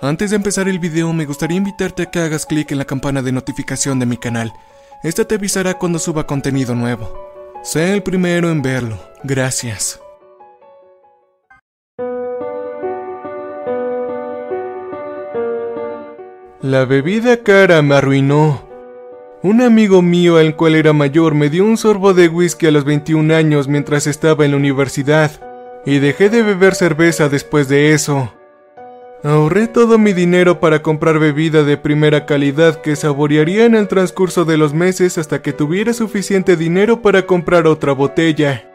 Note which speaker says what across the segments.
Speaker 1: Antes de empezar el video me gustaría invitarte a que hagas clic en la campana de notificación de mi canal. Esta te avisará cuando suba contenido nuevo. Sé el primero en verlo. Gracias. La bebida cara me arruinó. Un amigo mío, el cual era mayor, me dio un sorbo de whisky a los 21 años mientras estaba en la universidad, y dejé de beber cerveza después de eso. Ahorré todo mi dinero para comprar bebida de primera calidad que saborearía en el transcurso de los meses hasta que tuviera suficiente dinero para comprar otra botella.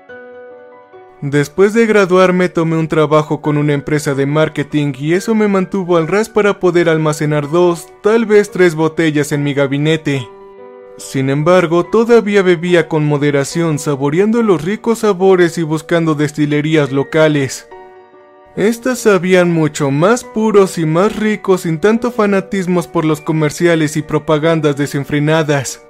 Speaker 1: Después de graduarme tomé un trabajo con una empresa de marketing y eso me mantuvo al ras para poder almacenar dos, tal vez tres botellas en mi gabinete. Sin embargo, todavía bebía con moderación, saboreando los ricos sabores y buscando destilerías locales. Estas sabían mucho más puros y más ricos sin tanto fanatismos por los comerciales y propagandas desenfrenadas.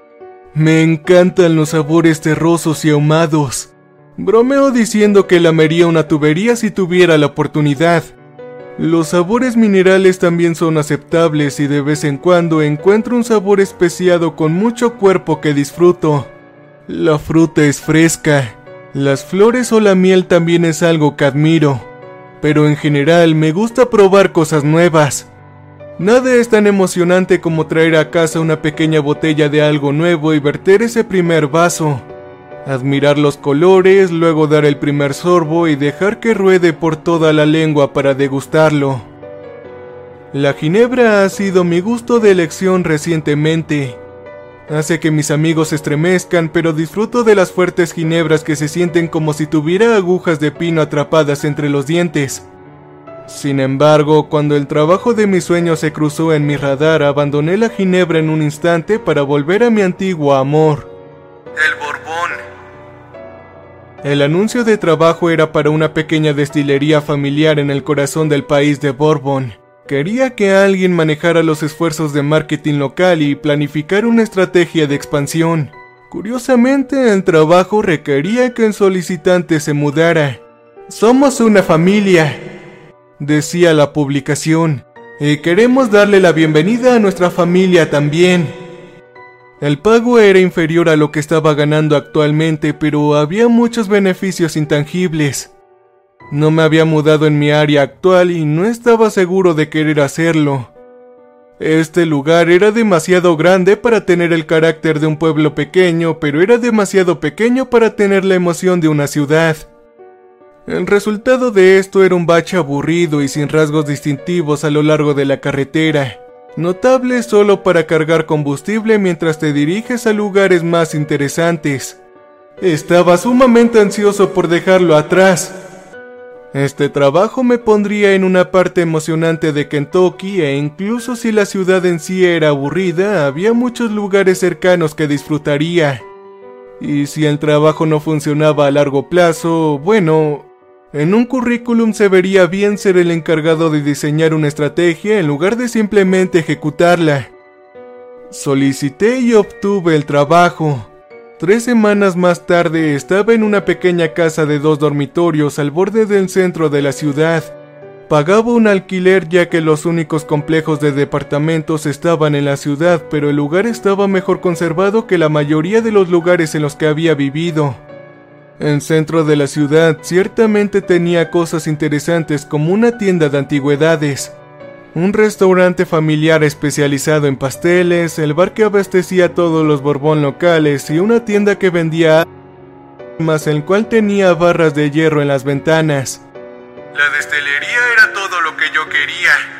Speaker 1: Me encantan los sabores terrosos y ahumados. Bromeo diciendo que lamería una tubería si tuviera la oportunidad. Los sabores minerales también son aceptables y de vez en cuando encuentro un sabor especiado con mucho cuerpo que disfruto. La fruta es fresca, las flores o la miel también es algo que admiro, pero en general me gusta probar cosas nuevas. Nada es tan emocionante como traer a casa una pequeña botella de algo nuevo y verter ese primer vaso admirar los colores, luego dar el primer sorbo y dejar que ruede por toda la lengua para degustarlo. La ginebra ha sido mi gusto de elección recientemente. Hace que mis amigos estremezcan, pero disfruto de las fuertes ginebras que se sienten como si tuviera agujas de pino atrapadas entre los dientes. Sin embargo, cuando el trabajo de mis sueños se cruzó en mi radar, abandoné la ginebra en un instante para volver a mi antiguo amor. El Borbón. El anuncio de trabajo era para una pequeña destilería familiar en el corazón del país de Bourbon. Quería que alguien manejara los esfuerzos de marketing local y planificar una estrategia de expansión. Curiosamente, el trabajo requería que el solicitante se mudara. Somos una familia, decía la publicación, y queremos darle la bienvenida a nuestra familia también. El pago era inferior a lo que estaba ganando actualmente, pero había muchos beneficios intangibles. No me había mudado en mi área actual y no estaba seguro de querer hacerlo. Este lugar era demasiado grande para tener el carácter de un pueblo pequeño, pero era demasiado pequeño para tener la emoción de una ciudad. El resultado de esto era un bache aburrido y sin rasgos distintivos a lo largo de la carretera notable solo para cargar combustible mientras te diriges a lugares más interesantes. Estaba sumamente ansioso por dejarlo atrás. Este trabajo me pondría en una parte emocionante de Kentucky e incluso si la ciudad en sí era aburrida, había muchos lugares cercanos que disfrutaría. Y si el trabajo no funcionaba a largo plazo, bueno, en un currículum se vería bien ser el encargado de diseñar una estrategia en lugar de simplemente ejecutarla. Solicité y obtuve el trabajo. Tres semanas más tarde estaba en una pequeña casa de dos dormitorios al borde del centro de la ciudad. Pagaba un alquiler ya que los únicos complejos de departamentos estaban en la ciudad, pero el lugar estaba mejor conservado que la mayoría de los lugares en los que había vivido. El centro de la ciudad ciertamente tenía cosas interesantes como una tienda de antigüedades, un restaurante familiar especializado en pasteles, el bar que abastecía todos los Borbón locales y una tienda que vendía más el cual tenía barras de hierro en las ventanas. La destilería era todo lo que yo quería.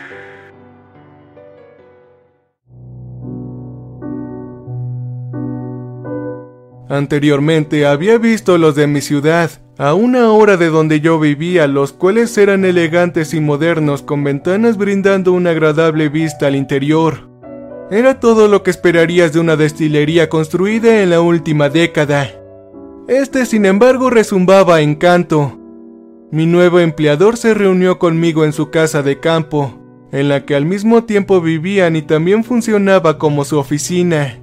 Speaker 1: Anteriormente había visto los de mi ciudad, a una hora de donde yo vivía, los cuales eran elegantes y modernos con ventanas brindando una agradable vista al interior. Era todo lo que esperarías de una destilería construida en la última década. Este, sin embargo, resumbaba encanto. Mi nuevo empleador se reunió conmigo en su casa de campo, en la que al mismo tiempo vivían y también funcionaba como su oficina.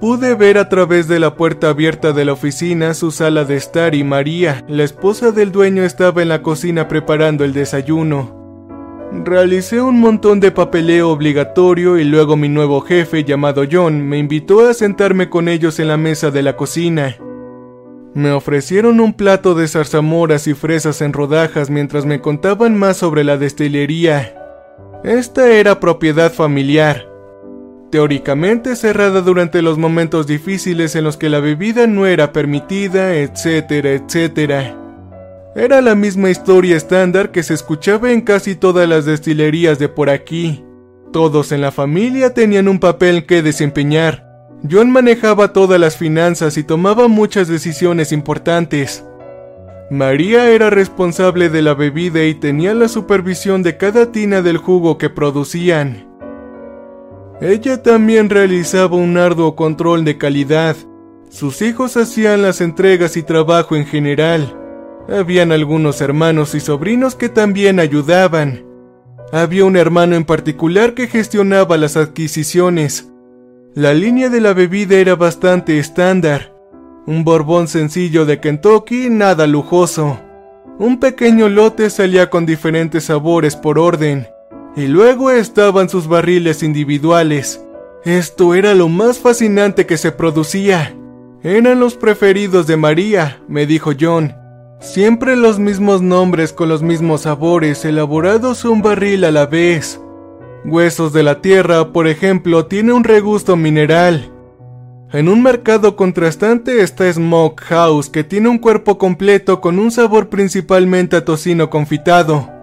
Speaker 1: Pude ver a través de la puerta abierta de la oficina su sala de estar y María, la esposa del dueño, estaba en la cocina preparando el desayuno. Realicé un montón de papeleo obligatorio y luego mi nuevo jefe llamado John me invitó a sentarme con ellos en la mesa de la cocina. Me ofrecieron un plato de zarzamoras y fresas en rodajas mientras me contaban más sobre la destilería. Esta era propiedad familiar, teóricamente cerrada durante los momentos difíciles en los que la bebida no era permitida, etcétera, etcétera. Era la misma historia estándar que se escuchaba en casi todas las destilerías de por aquí. Todos en la familia tenían un papel que desempeñar. John manejaba todas las finanzas y tomaba muchas decisiones importantes. María era responsable de la bebida y tenía la supervisión de cada tina del jugo que producían. Ella también realizaba un arduo control de calidad. Sus hijos hacían las entregas y trabajo en general. Habían algunos hermanos y sobrinos que también ayudaban. Había un hermano en particular que gestionaba las adquisiciones. La línea de la bebida era bastante estándar. Un borbón sencillo de Kentucky, nada lujoso. Un pequeño lote salía con diferentes sabores por orden. Y luego estaban sus barriles individuales. Esto era lo más fascinante que se producía. Eran los preferidos de María, me dijo John. Siempre los mismos nombres con los mismos sabores, elaborados un barril a la vez. Huesos de la Tierra, por ejemplo, tiene un regusto mineral. En un mercado contrastante está Smoke House, que tiene un cuerpo completo con un sabor principalmente a tocino confitado.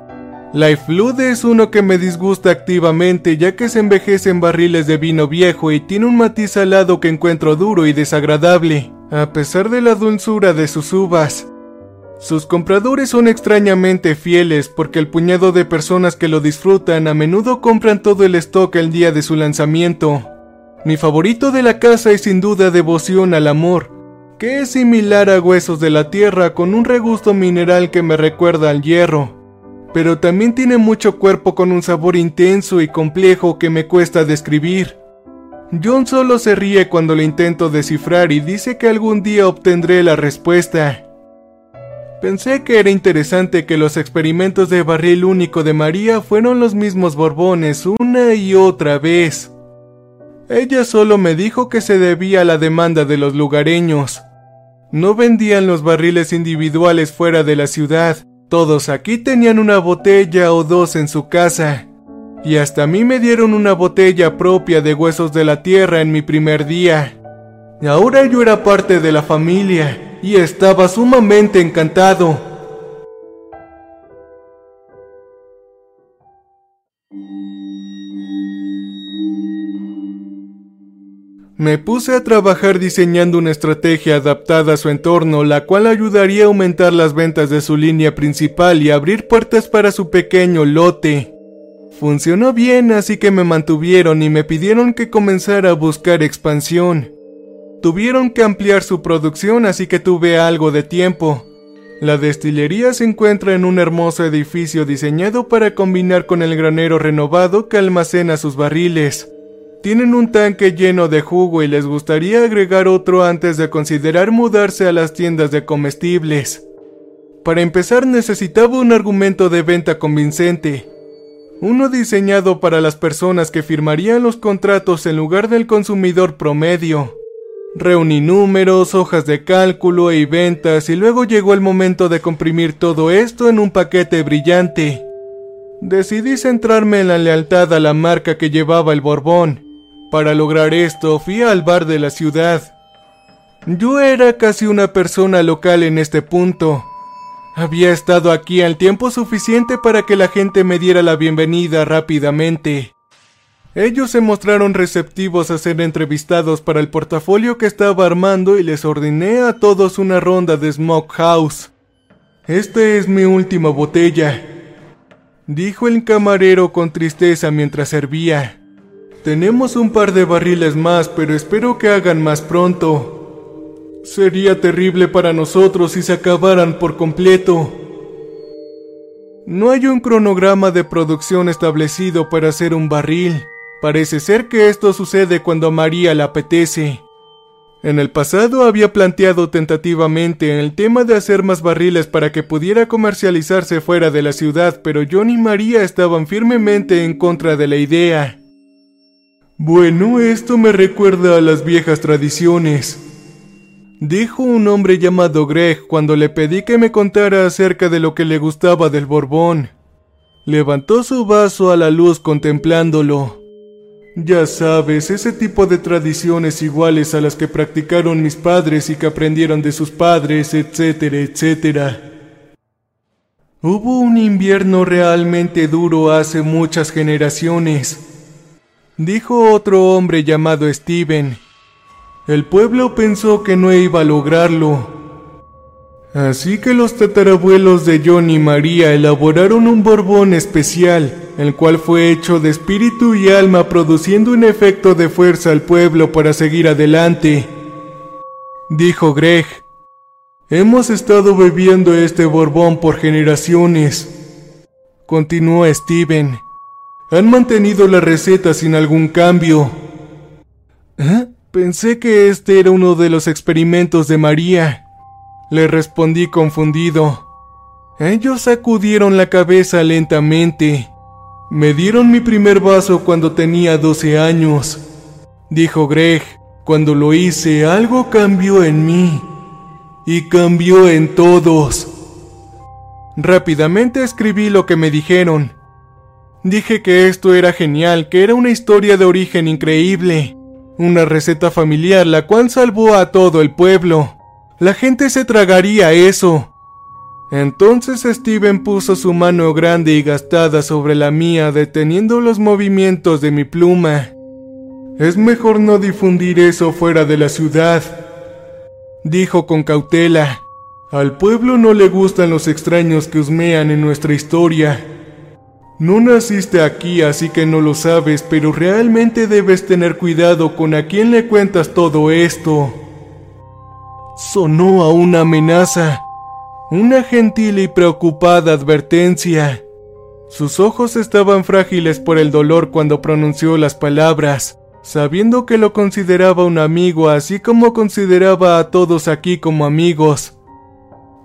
Speaker 1: Life Flood es uno que me disgusta activamente ya que se envejece en barriles de vino viejo y tiene un matiz salado que encuentro duro y desagradable, a pesar de la dulzura de sus uvas. Sus compradores son extrañamente fieles porque el puñado de personas que lo disfrutan a menudo compran todo el stock el día de su lanzamiento. Mi favorito de la casa es sin duda Devoción al Amor, que es similar a Huesos de la Tierra con un regusto mineral que me recuerda al hierro pero también tiene mucho cuerpo con un sabor intenso y complejo que me cuesta describir. John solo se ríe cuando lo intento descifrar y dice que algún día obtendré la respuesta. Pensé que era interesante que los experimentos de barril único de María fueron los mismos Borbones una y otra vez. Ella solo me dijo que se debía a la demanda de los lugareños. No vendían los barriles individuales fuera de la ciudad, todos aquí tenían una botella o dos en su casa. Y hasta a mí me dieron una botella propia de huesos de la tierra en mi primer día. Ahora yo era parte de la familia y estaba sumamente encantado. Me puse a trabajar diseñando una estrategia adaptada a su entorno, la cual ayudaría a aumentar las ventas de su línea principal y abrir puertas para su pequeño lote. Funcionó bien, así que me mantuvieron y me pidieron que comenzara a buscar expansión. Tuvieron que ampliar su producción, así que tuve algo de tiempo. La destilería se encuentra en un hermoso edificio diseñado para combinar con el granero renovado que almacena sus barriles. Tienen un tanque lleno de jugo y les gustaría agregar otro antes de considerar mudarse a las tiendas de comestibles. Para empezar necesitaba un argumento de venta convincente. Uno diseñado para las personas que firmarían los contratos en lugar del consumidor promedio. Reuní números, hojas de cálculo y ventas y luego llegó el momento de comprimir todo esto en un paquete brillante. Decidí centrarme en la lealtad a la marca que llevaba el Borbón para lograr esto fui al bar de la ciudad. Yo era casi una persona local en este punto. Había estado aquí al tiempo suficiente para que la gente me diera la bienvenida rápidamente. Ellos se mostraron receptivos a ser entrevistados para el portafolio que estaba armando y les ordené a todos una ronda de Smoke House. Esta es mi última botella, dijo el camarero con tristeza mientras servía. Tenemos un par de barriles más, pero espero que hagan más pronto. Sería terrible para nosotros si se acabaran por completo. No hay un cronograma de producción establecido para hacer un barril. Parece ser que esto sucede cuando a María le apetece. En el pasado había planteado tentativamente el tema de hacer más barriles para que pudiera comercializarse fuera de la ciudad, pero John y María estaban firmemente en contra de la idea. Bueno, esto me recuerda a las viejas tradiciones, dijo un hombre llamado Greg cuando le pedí que me contara acerca de lo que le gustaba del Borbón. Levantó su vaso a la luz contemplándolo. Ya sabes, ese tipo de tradiciones iguales a las que practicaron mis padres y que aprendieron de sus padres, etcétera, etcétera. Hubo un invierno realmente duro hace muchas generaciones, dijo otro hombre llamado Steven. El pueblo pensó que no iba a lograrlo, Así que los tatarabuelos de John y María elaboraron un borbón especial, el cual fue hecho de espíritu y alma produciendo un efecto de fuerza al pueblo para seguir adelante. Dijo Greg, hemos estado bebiendo este borbón por generaciones. Continuó Steven, han mantenido la receta sin algún cambio. ¿Eh? Pensé que este era uno de los experimentos de María. Le respondí confundido. Ellos sacudieron la cabeza lentamente. Me dieron mi primer vaso cuando tenía 12 años. Dijo Greg, cuando lo hice algo cambió en mí. Y cambió en todos. Rápidamente escribí lo que me dijeron. Dije que esto era genial, que era una historia de origen increíble, una receta familiar la cual salvó a todo el pueblo. La gente se tragaría eso. Entonces Steven puso su mano grande y gastada sobre la mía, deteniendo los movimientos de mi pluma. Es mejor no difundir eso fuera de la ciudad, dijo con cautela. Al pueblo no le gustan los extraños que husmean en nuestra historia. No naciste aquí, así que no lo sabes, pero realmente debes tener cuidado con a quién le cuentas todo esto sonó a una amenaza, una gentil y preocupada advertencia. Sus ojos estaban frágiles por el dolor cuando pronunció las palabras, sabiendo que lo consideraba un amigo así como consideraba a todos aquí como amigos.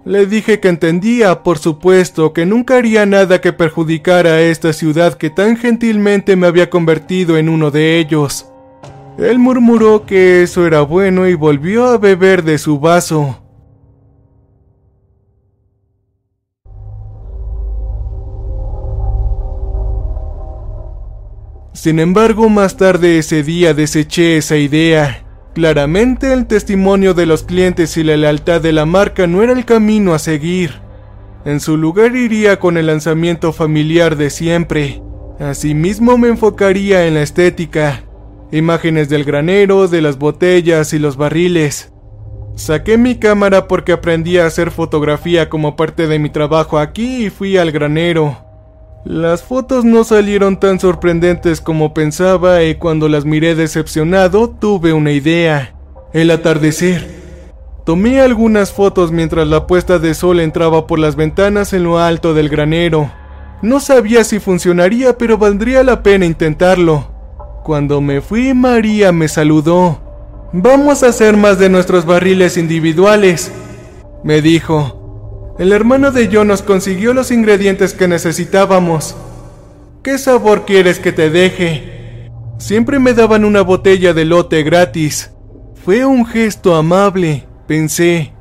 Speaker 1: Le dije que entendía, por supuesto, que nunca haría nada que perjudicara a esta ciudad que tan gentilmente me había convertido en uno de ellos. Él murmuró que eso era bueno y volvió a beber de su vaso. Sin embargo, más tarde ese día deseché esa idea. Claramente el testimonio de los clientes y la lealtad de la marca no era el camino a seguir. En su lugar iría con el lanzamiento familiar de siempre. Asimismo me enfocaría en la estética, imágenes del granero, de las botellas y los barriles. Saqué mi cámara porque aprendí a hacer fotografía como parte de mi trabajo aquí y fui al granero. Las fotos no salieron tan sorprendentes como pensaba y cuando las miré decepcionado tuve una idea. El atardecer. Tomé algunas fotos mientras la puesta de sol entraba por las ventanas en lo alto del granero. No sabía si funcionaría pero valdría la pena intentarlo. Cuando me fui, María me saludó. Vamos a hacer más de nuestros barriles individuales, me dijo. El hermano de yo nos consiguió los ingredientes que necesitábamos. ¿Qué sabor quieres que te deje? Siempre me daban una botella de lote gratis. Fue un gesto amable, pensé.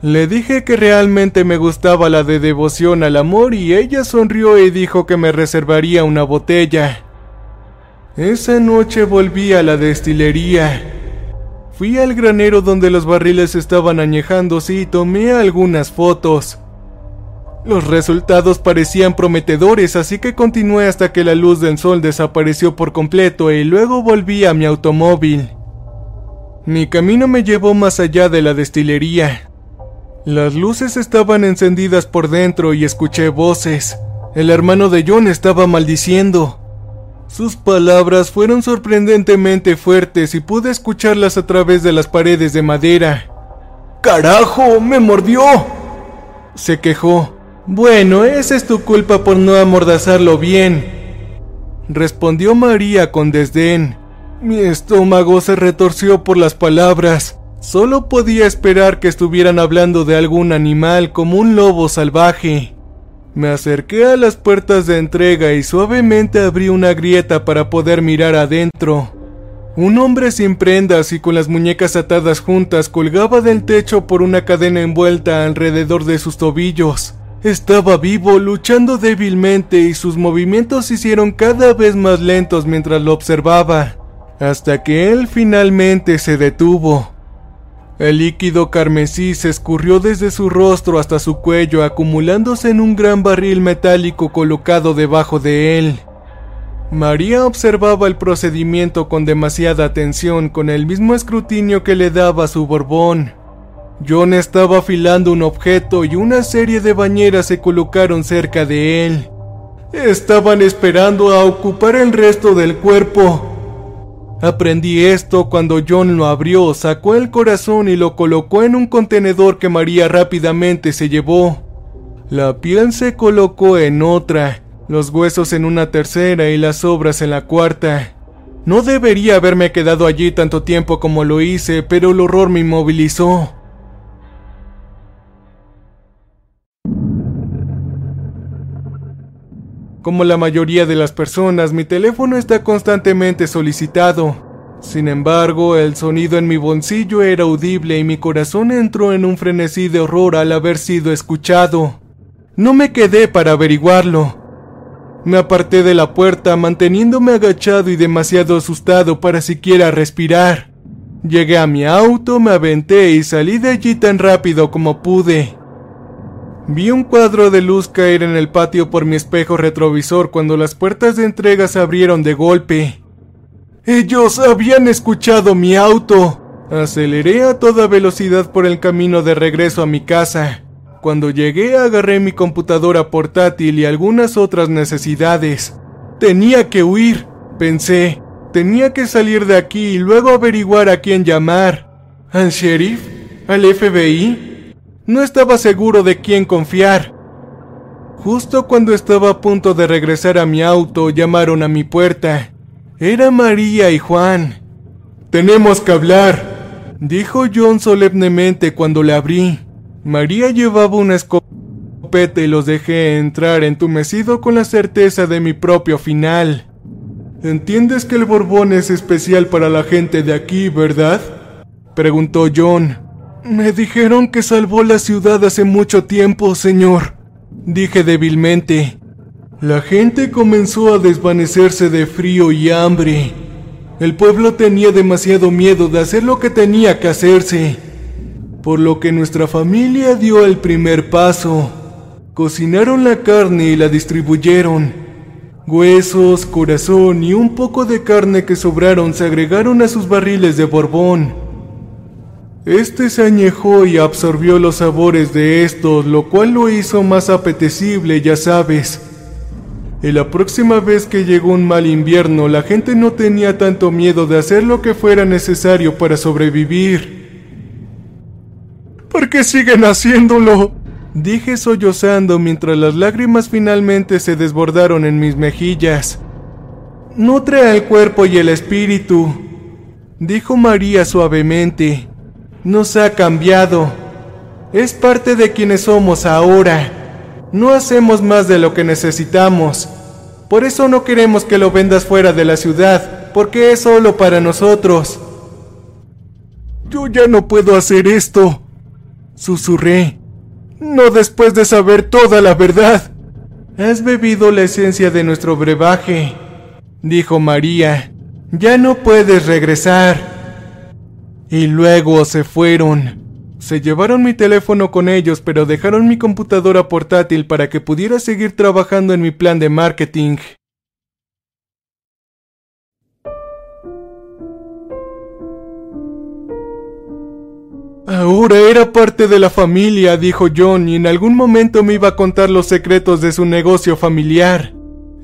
Speaker 1: Le dije que realmente me gustaba la de devoción al amor y ella sonrió y dijo que me reservaría una botella. Esa noche volví a la destilería. Fui al granero donde los barriles estaban añejándose y tomé algunas fotos. Los resultados parecían prometedores, así que continué hasta que la luz del sol desapareció por completo y luego volví a mi automóvil. Mi camino me llevó más allá de la destilería. Las luces estaban encendidas por dentro y escuché voces. El hermano de John estaba maldiciendo. Sus palabras fueron sorprendentemente fuertes y pude escucharlas a través de las paredes de madera. ¡Carajo! ¡Me mordió! Se quejó. Bueno, esa es tu culpa por no amordazarlo bien. Respondió María con desdén. Mi estómago se retorció por las palabras. Solo podía esperar que estuvieran hablando de algún animal como un lobo salvaje. Me acerqué a las puertas de entrega y suavemente abrí una grieta para poder mirar adentro. Un hombre sin prendas y con las muñecas atadas juntas colgaba del techo por una cadena envuelta alrededor de sus tobillos. Estaba vivo, luchando débilmente y sus movimientos se hicieron cada vez más lentos mientras lo observaba, hasta que él finalmente se detuvo. El líquido carmesí se escurrió desde su rostro hasta su cuello, acumulándose en un gran barril metálico colocado debajo de él. María observaba el procedimiento con demasiada atención, con el mismo escrutinio que le daba su Borbón. John estaba afilando un objeto y una serie de bañeras se colocaron cerca de él. Estaban esperando a ocupar el resto del cuerpo. Aprendí esto cuando John lo abrió, sacó el corazón y lo colocó en un contenedor que María rápidamente se llevó. La piel se colocó en otra, los huesos en una tercera y las sobras en la cuarta. No debería haberme quedado allí tanto tiempo como lo hice, pero el horror me inmovilizó. Como la mayoría de las personas, mi teléfono está constantemente solicitado. Sin embargo, el sonido en mi bolsillo era audible y mi corazón entró en un frenesí de horror al haber sido escuchado. No me quedé para averiguarlo. Me aparté de la puerta manteniéndome agachado y demasiado asustado para siquiera respirar. Llegué a mi auto, me aventé y salí de allí tan rápido como pude. Vi un cuadro de luz caer en el patio por mi espejo retrovisor cuando las puertas de entrega se abrieron de golpe. Ellos habían escuchado mi auto. Aceleré a toda velocidad por el camino de regreso a mi casa. Cuando llegué agarré mi computadora portátil y algunas otras necesidades. Tenía que huir, pensé. Tenía que salir de aquí y luego averiguar a quién llamar. ¿Al sheriff? ¿Al FBI? No estaba seguro de quién confiar. Justo cuando estaba a punto de regresar a mi auto, llamaron a mi puerta. Era María y Juan. Tenemos que hablar, dijo John solemnemente cuando le abrí. María llevaba una escopeta y los dejé entrar entumecido con la certeza de mi propio final. ¿Entiendes que el Borbón es especial para la gente de aquí, verdad? preguntó John. Me dijeron que salvó la ciudad hace mucho tiempo, señor, dije débilmente. La gente comenzó a desvanecerse de frío y hambre. El pueblo tenía demasiado miedo de hacer lo que tenía que hacerse, por lo que nuestra familia dio el primer paso. Cocinaron la carne y la distribuyeron. Huesos, corazón y un poco de carne que sobraron se agregaron a sus barriles de Borbón. Este se añejó y absorbió los sabores de estos, lo cual lo hizo más apetecible, ya sabes. Y la próxima vez que llegó un mal invierno, la gente no tenía tanto miedo de hacer lo que fuera necesario para sobrevivir. ¿Por qué siguen haciéndolo? Dije sollozando mientras las lágrimas finalmente se desbordaron en mis mejillas. Nutre el cuerpo y el espíritu, dijo María suavemente nos ha cambiado. Es parte de quienes somos ahora. No hacemos más de lo que necesitamos. Por eso no queremos que lo vendas fuera de la ciudad, porque es solo para nosotros. Yo ya no puedo hacer esto, susurré. No después de saber toda la verdad. Has bebido la esencia de nuestro brebaje, dijo María. Ya no puedes regresar. Y luego se fueron. Se llevaron mi teléfono con ellos, pero dejaron mi computadora portátil para que pudiera seguir trabajando en mi plan de marketing. Ahora era parte de la familia, dijo John, y en algún momento me iba a contar los secretos de su negocio familiar.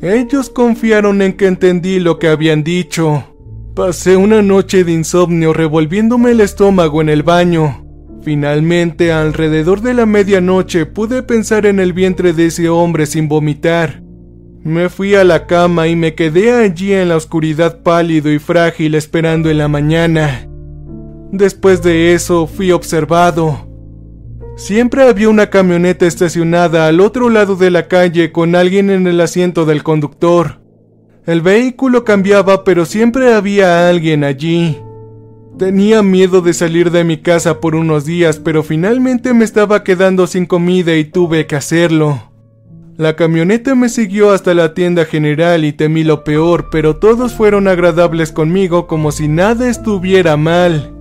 Speaker 1: Ellos confiaron en que entendí lo que habían dicho. Pasé una noche de insomnio revolviéndome el estómago en el baño. Finalmente, alrededor de la medianoche, pude pensar en el vientre de ese hombre sin vomitar. Me fui a la cama y me quedé allí en la oscuridad pálido y frágil esperando en la mañana. Después de eso fui observado. Siempre había una camioneta estacionada al otro lado de la calle con alguien en el asiento del conductor. El vehículo cambiaba pero siempre había alguien allí. Tenía miedo de salir de mi casa por unos días, pero finalmente me estaba quedando sin comida y tuve que hacerlo. La camioneta me siguió hasta la tienda general y temí lo peor, pero todos fueron agradables conmigo como si nada estuviera mal.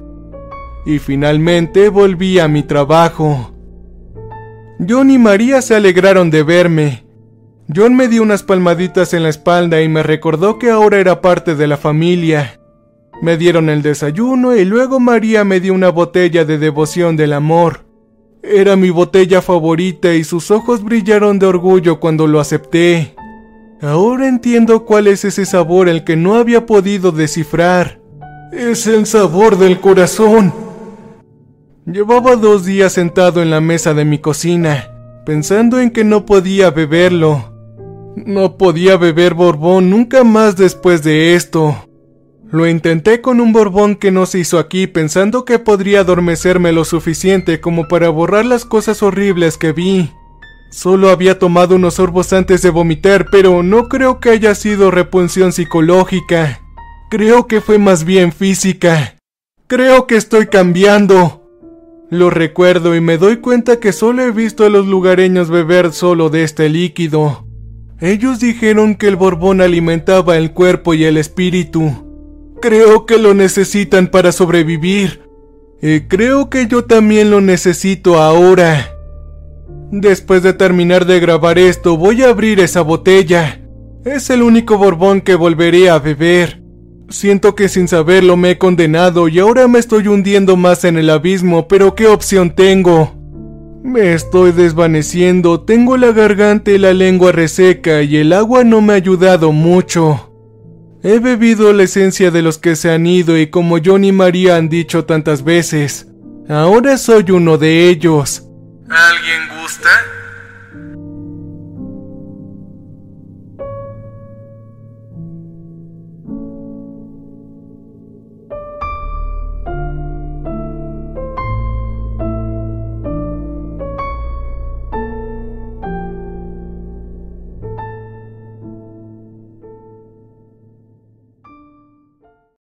Speaker 1: Y finalmente volví a mi trabajo. John y María se alegraron de verme. John me dio unas palmaditas en la espalda y me recordó que ahora era parte de la familia. Me dieron el desayuno y luego María me dio una botella de devoción del amor. Era mi botella favorita y sus ojos brillaron de orgullo cuando lo acepté. Ahora entiendo cuál es ese sabor el que no había podido descifrar. Es el sabor del corazón. Llevaba dos días sentado en la mesa de mi cocina, pensando en que no podía beberlo. No podía beber Borbón nunca más después de esto. Lo intenté con un borbón que no se hizo aquí pensando que podría adormecerme lo suficiente como para borrar las cosas horribles que vi. Solo había tomado unos sorbos antes de vomitar, pero no creo que haya sido repunción psicológica. Creo que fue más bien física. Creo que estoy cambiando. Lo recuerdo y me doy cuenta que solo he visto a los lugareños beber solo de este líquido. Ellos dijeron que el borbón alimentaba el cuerpo y el espíritu. Creo que lo necesitan para sobrevivir. Y creo que yo también lo necesito ahora. Después de terminar de grabar esto, voy a abrir esa botella. Es el único borbón que volveré a beber. Siento que sin saberlo me he condenado y ahora me estoy hundiendo más en el abismo, pero ¿qué opción tengo? Me estoy desvaneciendo, tengo la garganta y la lengua reseca y el agua no me ha ayudado mucho. He bebido la esencia de los que se han ido y como John y María han dicho tantas veces, ahora soy uno de ellos.
Speaker 2: ¿Alguien gusta?